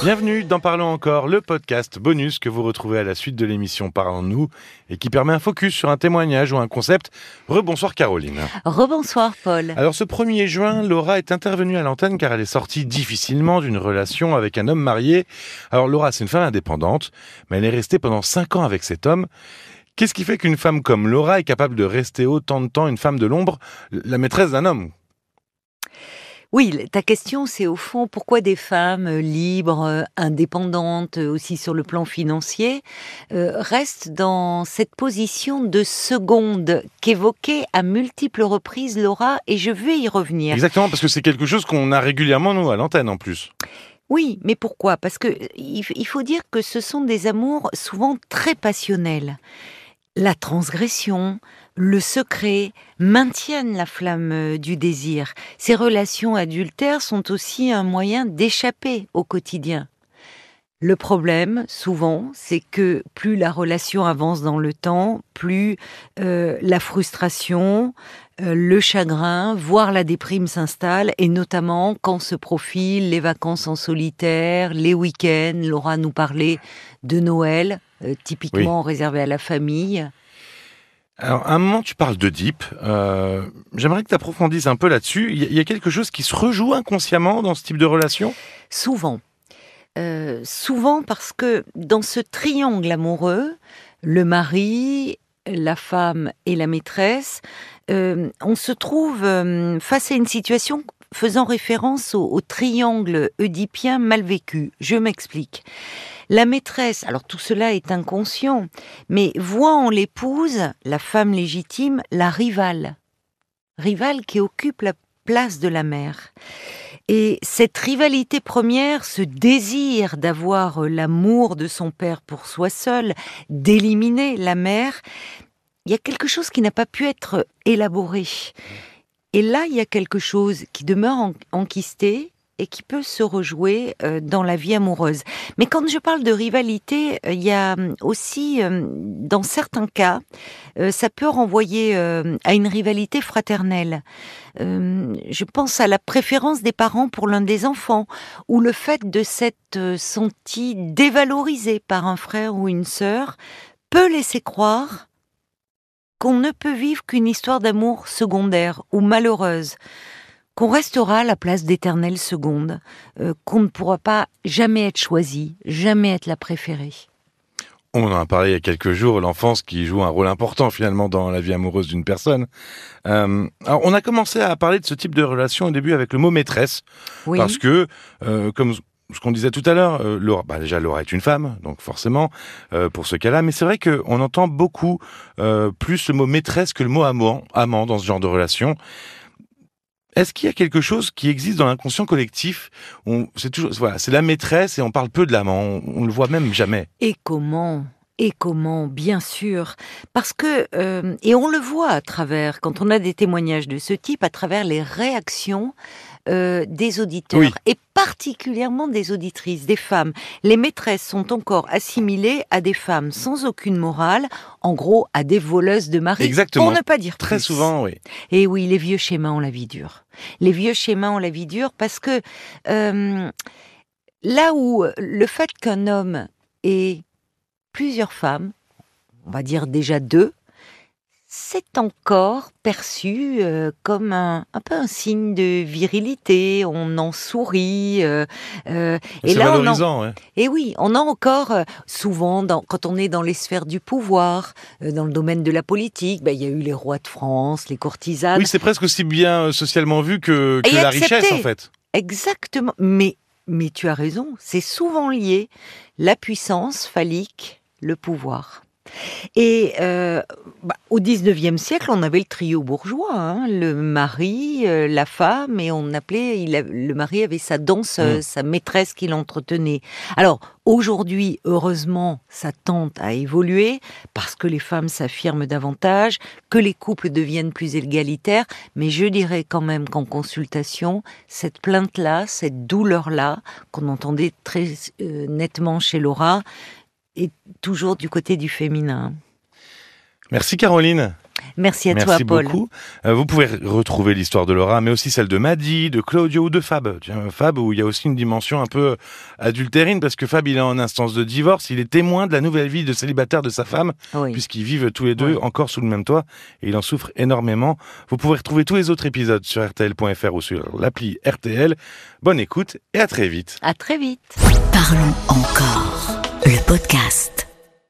Bienvenue dans Parlons encore, le podcast bonus que vous retrouvez à la suite de l'émission Parlons-nous et qui permet un focus sur un témoignage ou un concept. Rebonsoir Caroline. Rebonsoir Paul. Alors ce 1er juin, Laura est intervenue à l'antenne car elle est sortie difficilement d'une relation avec un homme marié. Alors Laura, c'est une femme indépendante, mais elle est restée pendant 5 ans avec cet homme. Qu'est-ce qui fait qu'une femme comme Laura est capable de rester autant de temps une femme de l'ombre, la maîtresse d'un homme oui, ta question, c'est au fond pourquoi des femmes euh, libres, euh, indépendantes, euh, aussi sur le plan financier, restent dans cette position de seconde qu'évoquait à multiples reprises Laura, et je vais y revenir. Exactement, parce que c'est quelque chose qu'on a régulièrement, nous, à l'antenne en plus. Oui, mais pourquoi? Parce que il faut dire que ce sont des amours souvent très passionnels. La transgression, le secret maintiennent la flamme euh, du désir. Ces relations adultères sont aussi un moyen d'échapper au quotidien. Le problème, souvent, c'est que plus la relation avance dans le temps, plus euh, la frustration, euh, le chagrin, voire la déprime s'installe, et notamment quand se profilent les vacances en solitaire, les week-ends. Laura nous parlait de Noël, typiquement réservé à la famille. Alors, à un moment, tu parles de Deep. Euh, J'aimerais que tu approfondisses un peu là-dessus. Il y, a quelque chose qui se rejoue inconsciemment dans ce type de relation? Souvent. Euh, souvent parce que dans ce triangle amoureux, le mari, la femme et la maîtresse, euh, on se trouve euh, face à une situation faisant référence au, triangle oedipien mal vécu. Je m'explique. La maîtresse, alors tout cela est inconscient, mais voit en l'épouse, la femme légitime, la rivale. Rivale qui occupe la place de la mère. Et cette rivalité première, ce désir d'avoir l'amour de son père pour soi seul, d'éliminer la mère, il y a quelque chose qui n'a pas pu être élaboré. Et là, il y a quelque chose qui demeure enquisté, et qui peut se rejouer euh, dans la vie amoureuse. Mais quand je parle de rivalité, euh, il y a hum, aussi, hum, dans certains cas, euh, ça peut renvoyer à une rivalité fraternelle. Hum, je pense à la préférence des parents pour l'un des enfants, ou le fait de s'être senti dévalorisé par un frère ou une sœur peut laisser croire qu'on ne peut vivre qu'une histoire d'amour secondaire ou malheureuse qu'on restera à la place d'éternelle seconde, euh, qu'on ne pourra pas jamais être choisi, jamais être la préférée. On en a parlé il y a quelques jours, l'enfance qui joue un rôle important finalement dans la vie amoureuse d'une personne. Euh, alors on a commencé à parler de ce type de relation au début avec le mot maîtresse, parce que euh, comme ce qu'on disait tout à l'heure, Laura, bah déjà Laura est une femme, donc forcément pour ce cas-là, mais c'est vrai qu'on entend beaucoup plus le mot maîtresse que le mot amant, amant dans ce genre de relation. Est-ce qu'il y a quelque chose qui existe dans l'inconscient collectif? C'est toujours, voilà, c'est la maîtresse et on parle peu de l'amant. On, on le voit même jamais. Et comment? Et comment, bien sûr, parce que, euh, et on le voit à travers, quand on a des témoignages de ce type, à travers les réactions euh, des auditeurs, et particulièrement des auditrices, des femmes. Les maîtresses sont encore assimilées à des femmes sans aucune morale, en gros à des voleuses de mari, Exactement. pour ne pas dire Très souvent, oui. Et oui, les vieux schémas ont la vie dure. Les vieux schémas ont la vie dure parce que euh, là où le fait qu'un homme ait plusieurs femmes, on va dire déjà deux, c'est encore perçu euh, comme un, un, peu un signe de virilité. On en sourit. Euh, euh, et là, on Et oui, on a encore souvent, dans, quand on est dans les sphères du pouvoir, dans le domaine de la politique, ben, il y a eu les rois de France, les courtisanes. Oui, c'est presque aussi bien socialement vu que, que la richesse, en fait. Exactement. Mais, mais tu as raison, c'est souvent lié la puissance phallique, le pouvoir. Et euh, bah, au XIXe siècle, on avait le trio bourgeois, hein, le mari, euh, la femme, et on appelait, il le mari avait sa danseuse, mm. sa maîtresse qui l'entretenait. Alors aujourd'hui, heureusement, ça tente à évoluer parce que les femmes s'affirment davantage, que les couples deviennent plus égalitaires, mais je dirais quand même qu'en consultation, cette plainte-là, cette douleur-là, qu'on entendait très euh, nettement chez Laura, est toujours du côté du féminin. Merci Caroline. Merci à Merci toi, Paul. beaucoup. Euh, vous pouvez retrouver l'histoire de Laura, mais aussi celle de Maddy, de Claudio ou de Fab. Tiens, Fab, où il y a aussi une dimension un peu adultérine, parce que Fab, il est en instance de divorce, il est témoin de la nouvelle vie de célibataire de sa femme, Oui. puisqu'ils vivent tous les deux encore sous le même toit, et il en souffre énormément. Vous pouvez retrouver tous les autres épisodes sur rtl.fr ou sur l'appli RTL. Bonne écoute et à très vite. À très vite. Parlons encore. Le podcast.